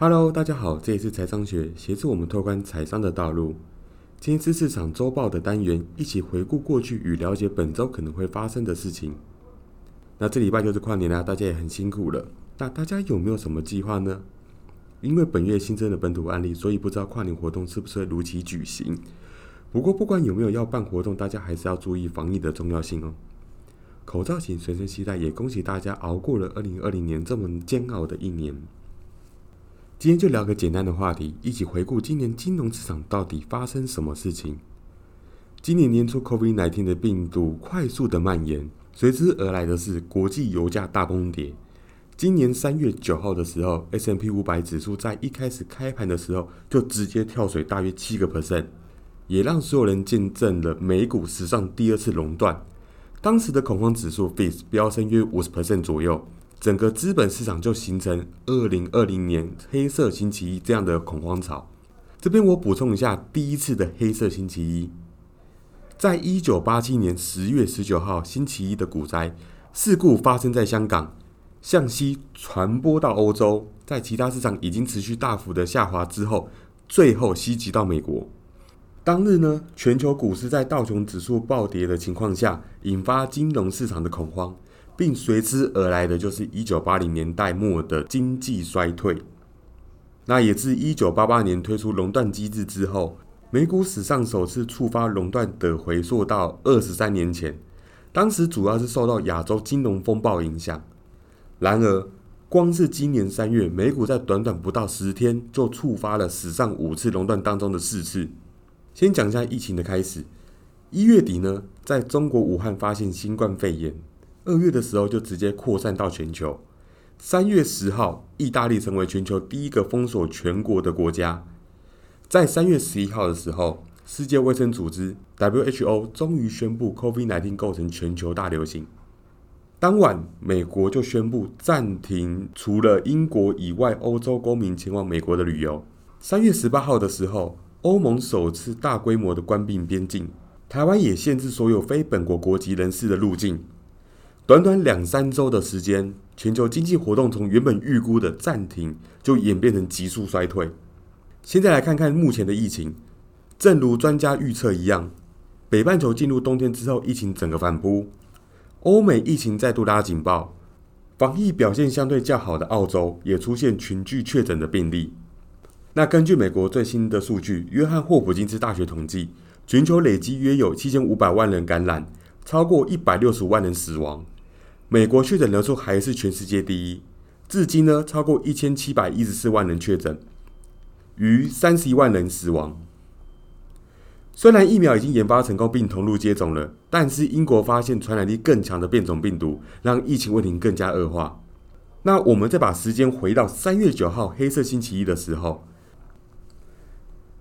Hello，大家好，这里是财商学，协助我们拓宽财商的道路。今天是市场周报的单元，一起回顾过去与了解本周可能会发生的事情。那这礼拜就是跨年啦，大家也很辛苦了。那大家有没有什么计划呢？因为本月新增的本土案例，所以不知道跨年活动是不是会如期举行。不过不管有没有要办活动，大家还是要注意防疫的重要性哦。口罩请随身携带，也恭喜大家熬过了二零二零年这么煎熬的一年。今天就聊个简单的话题，一起回顾今年金融市场到底发生什么事情。今年年初，COVID-19 的病毒快速的蔓延，随之而来的是国际油价大崩跌。今年三月九号的时候，S&P 五百指数在一开始开盘的时候就直接跳水大约七个 percent，也让所有人见证了美股史上第二次熔断。当时的恐慌指数 FIS 飙升约五十 percent 左右。整个资本市场就形成二零二零年黑色星期一这样的恐慌潮。这边我补充一下，第一次的黑色星期一，在一九八七年十月十九号星期一的股灾事故发生在香港，向西传播到欧洲，在其他市场已经持续大幅的下滑之后，最后袭击到美国。当日呢，全球股市在道琼指数暴跌的情况下，引发金融市场的恐慌。并随之而来的就是一九八零年代末的经济衰退。那也自一九八八年推出熔断机制之后，美股史上首次触发熔断的回溯到二十三年前。当时主要是受到亚洲金融风暴影响。然而，光是今年三月，美股在短短不到十天就触发了史上五次熔断当中的四次。先讲一下疫情的开始。一月底呢，在中国武汉发现新冠肺炎。二月的时候就直接扩散到全球。三月十号，意大利成为全球第一个封锁全国的国家。在三月十一号的时候，世界卫生组织 WHO 终于宣布 COVID-19 构成全球大流行。当晚，美国就宣布暂停除了英国以外欧洲公民前往美国的旅游。三月十八号的时候，欧盟首次大规模的关闭边境，台湾也限制所有非本国国籍人士的入境。短短两三周的时间，全球经济活动从原本预估的暂停，就演变成急速衰退。现在来看看目前的疫情，正如专家预测一样，北半球进入冬天之后，疫情整个反扑，欧美疫情再度拉警报，防疫表现相对较好的澳洲也出现群聚确诊的病例。那根据美国最新的数据，约翰霍普金斯大学统计，全球累积约有七千五百万人感染，超过一百六十五万人死亡。美国确诊人数还是全世界第一，至今呢超过一千七百一十四万人确诊，逾三十一万人死亡。虽然疫苗已经研发成功并投入接种了，但是英国发现传染力更强的变种病毒，让疫情问题更加恶化。那我们再把时间回到三月九号黑色星期一的时候，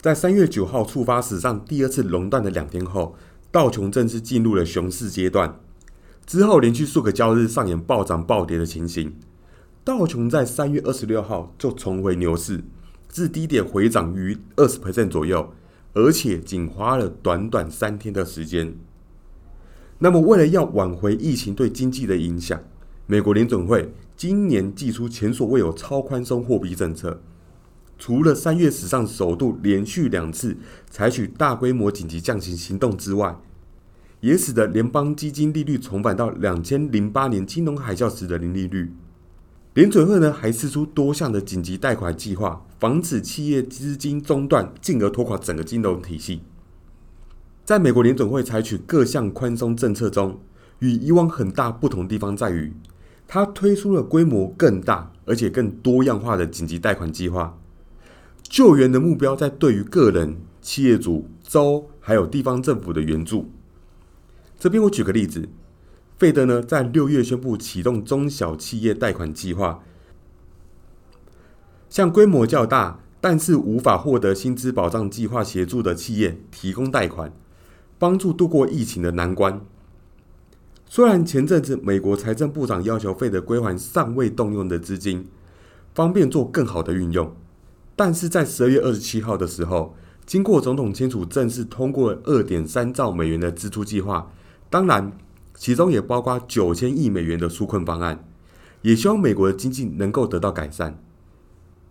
在三月九号触发史上第二次熔断的两天后，道琼正式进入了熊市阶段。之后连续数个交易日上演暴涨暴跌的情形，道琼在三月二十六号就重回牛市，至低点回涨逾二十百分左右，而且仅花了短短三天的时间。那么，为了要挽回疫情对经济的影响，美国联准会今年祭出前所未有超宽松货币政策，除了三月史上首度连续两次采取大规模紧急降息行动之外，也使得联邦基金利率重返到两千零八年金融海啸时的零利率。联准会呢还试出多项的紧急贷款计划，防止企业资金中断，进而拖垮整个金融体系。在美国联准会采取各项宽松政策中，与以往很大不同地方在于，它推出了规模更大而且更多样化的紧急贷款计划。救援的目标在对于个人、企业主、州还有地方政府的援助。这边我举个例子，费德呢在六月宣布启动中小企业贷款计划，向规模较大但是无法获得薪资保障计划协助的企业提供贷款，帮助度过疫情的难关。虽然前阵子美国财政部长要求费德归还尚未动用的资金，方便做更好的运用，但是在十二月二十七号的时候，经过总统签署正式通过二点三兆美元的支出计划。当然，其中也包括九千亿美元的纾困方案，也希望美国的经济能够得到改善。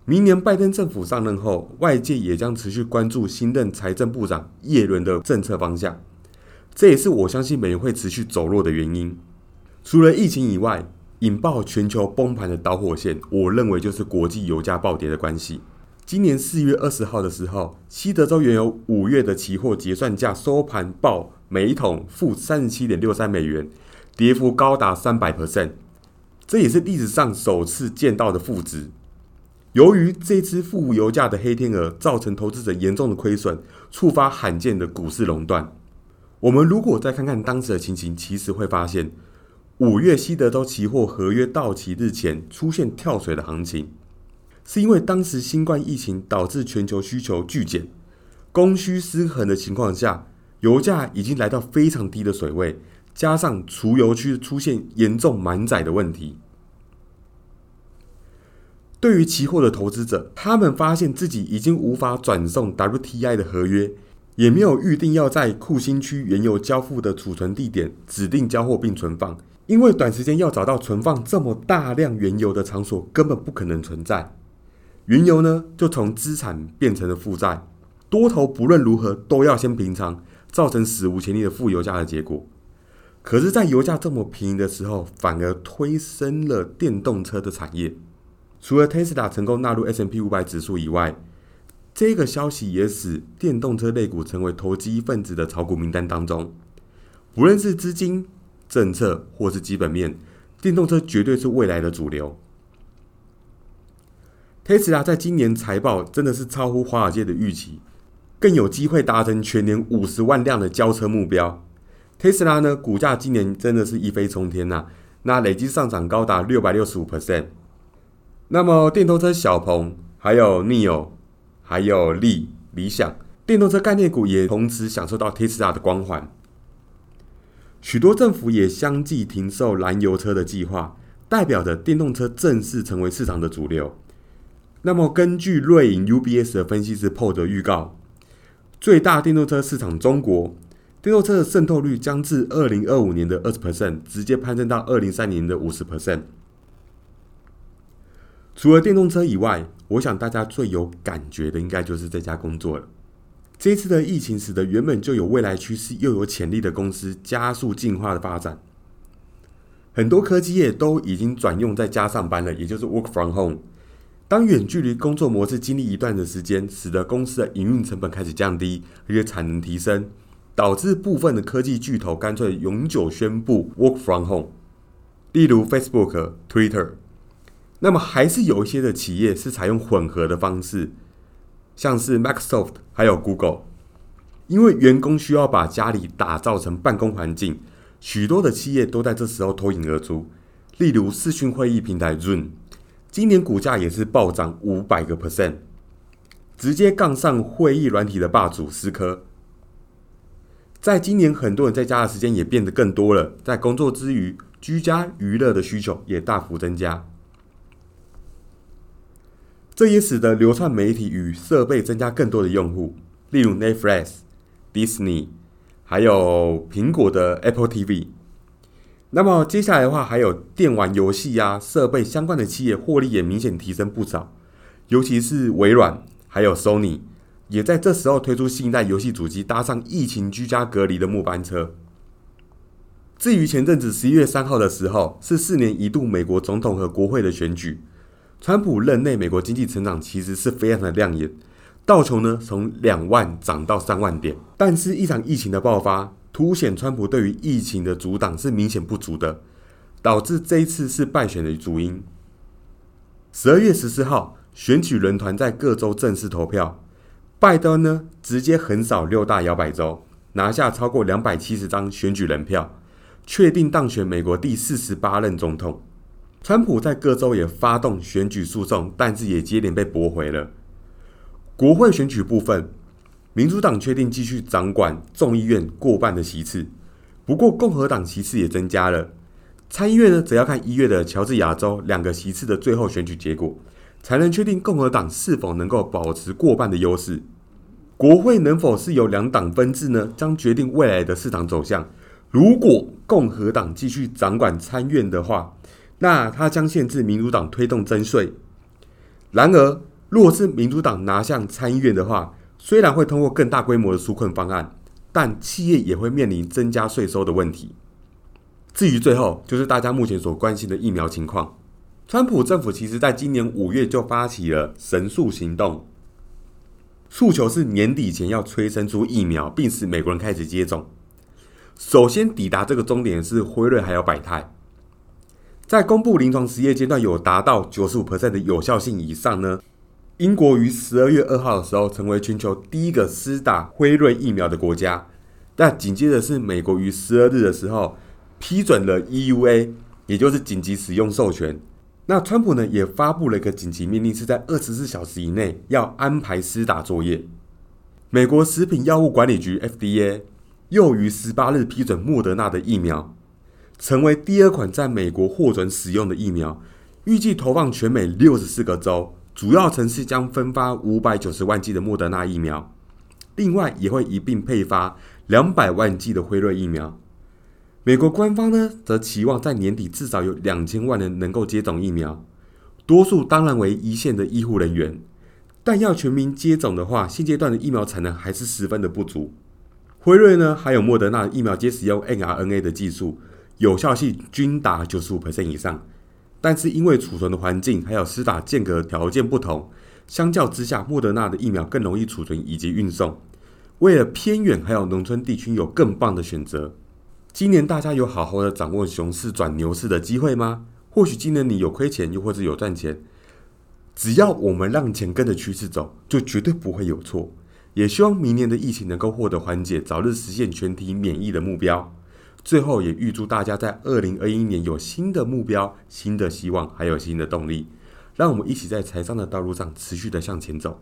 明年拜登政府上任后，外界也将持续关注新任财政部长耶伦的政策方向。这也是我相信美元会持续走弱的原因。除了疫情以外，引爆全球崩盘的导火线，我认为就是国际油价暴跌的关系。今年四月二十号的时候，西德州原油五月的期货结算价收盘报每一桶负三十七点六三美元，跌幅高达三百 percent，这也是历史上首次见到的负值。由于这只负油价的黑天鹅造成投资者严重的亏损，触发罕见的股市熔断。我们如果再看看当时的情形，其实会发现，五月西德州期货合约到期日前出现跳水的行情。是因为当时新冠疫情导致全球需求巨减、供需失衡的情况下，油价已经来到非常低的水位，加上储油区出现严重满载的问题。对于期货的投资者，他们发现自己已经无法转送 WTI 的合约，也没有预定要在库欣区原油交付的储存地点指定交货并存放，因为短时间要找到存放这么大量原油的场所根本不可能存在。原油呢，就从资产变成了负债，多头不论如何都要先平仓，造成史无前例的负油价的结果。可是，在油价这么便宜的时候，反而推升了电动车的产业。除了 Tesla 成功纳入 S&P 五百指数以外，这个消息也使电动车类股成为投机分子的炒股名单当中。不论是资金、政策或是基本面，电动车绝对是未来的主流。特斯拉在今年财报真的是超乎华尔街的预期，更有机会达成全年五十万辆的交车目标。特斯拉呢，股价今年真的是一飞冲天呐，那累计上涨高达六百六十五 percent。那么电动车小鹏、还有 Neo、还有利理想电动车概念股也同时享受到特斯拉的光环。许多政府也相继停售燃油车的计划，代表着电动车正式成为市场的主流。那么，根据瑞银 UBS 的分析师 p o 的预告，最大电动车市场中国电动车的渗透率将自二零二五年的二十 percent 直接攀升到二零三年的五十 percent。除了电动车以外，我想大家最有感觉的应该就是这家工作了。这次的疫情使得原本就有未来趋势又有潜力的公司加速进化的发展，很多科技业都已经转用在家上班了，也就是 work from home。当远距离工作模式经历一段的时间，使得公司的营运成本开始降低，而且产能提升，导致部分的科技巨头干脆永久宣布 work from home，例如 Facebook、Twitter。那么还是有一些的企业是采用混合的方式，像是 Microsoft 还有 Google，因为员工需要把家里打造成办公环境，许多的企业都在这时候脱颖而出，例如视讯会议平台 Zoom。今年股价也是暴涨五百个 percent，直接杠上会议软体的霸主思科。在今年，很多人在家的时间也变得更多了，在工作之余，居家娱乐的需求也大幅增加。这也使得流串媒体与设备增加更多的用户，例如 Netflix、Disney，还有苹果的 Apple TV。那么接下来的话，还有电玩游戏呀、设备相关的企业获利也明显提升不少，尤其是微软还有 Sony 也在这时候推出新一代游戏主机，搭上疫情居家隔离的末班车。至于前阵子十一月三号的时候，是四年一度美国总统和国会的选举，川普任内美国经济成长其实是非常的亮眼，道琼呢从两万涨到三万点，但是一场疫情的爆发。凸显川普对于疫情的阻挡是明显不足的，导致这一次是败选的主因。十二月十四号，选举人团在各州正式投票，拜登呢直接横扫六大摇摆州，拿下超过两百七十张选举人票，确定当选美国第四十八任总统。川普在各州也发动选举诉讼，但是也接连被驳回了。国会选举部分。民主党确定继续掌管众议院过半的席次，不过共和党席次也增加了。参议院呢，则要看一月的乔治亚州两个席次的最后选举结果，才能确定共和党是否能够保持过半的优势。国会能否是由两党分治呢？将决定未来的市场走向。如果共和党继续掌管参院的话，那它将限制民主党推动增税。然而，如果是民主党拿下参议院的话，虽然会通过更大规模的纾困方案，但企业也会面临增加税收的问题。至于最后，就是大家目前所关心的疫苗情况。川普政府其实在今年五月就发起了神速行动，诉求是年底前要催生出疫苗，并使美国人开始接种。首先抵达这个终点是辉瑞还有百泰，在公布临床实验阶段有达到九十五的有效性以上呢。英国于十二月二号的时候成为全球第一个施打辉瑞疫苗的国家，但紧接着是美国于十二日的时候批准了 EUA，也就是紧急使用授权。那川普呢也发布了一个紧急命令，是在二十四小时以内要安排施打作业。美国食品药物管理局 FDA 又于十八日批准莫德纳的疫苗，成为第二款在美国获准使用的疫苗，预计投放全美六十四个州。主要城市将分发五百九十万剂的莫德纳疫苗，另外也会一并配发两百万剂的辉瑞疫苗。美国官方呢，则期望在年底至少有两千万人能够接种疫苗，多数当然为一线的医护人员。但要全民接种的话，现阶段的疫苗产能还是十分的不足。辉瑞呢，还有莫德纳疫苗皆使用 mRNA 的技术，有效性均达九十五以上。但是因为储存的环境还有施打间隔条件不同，相较之下，莫德纳的疫苗更容易储存以及运送。为了偏远还有农村地区有更棒的选择，今年大家有好好的掌握熊市转牛市的机会吗？或许今年你有亏钱，又或者有赚钱。只要我们让钱跟着趋势走，就绝对不会有错。也希望明年的疫情能够获得缓解，早日实现全体免疫的目标。最后也预祝大家在二零二一年有新的目标、新的希望，还有新的动力，让我们一起在财商的道路上持续的向前走。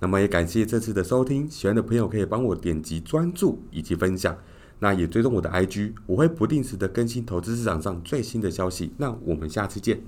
那么也感谢这次的收听，喜欢的朋友可以帮我点击专注以及分享，那也追踪我的 IG，我会不定时的更新投资市场上最新的消息。那我们下次见。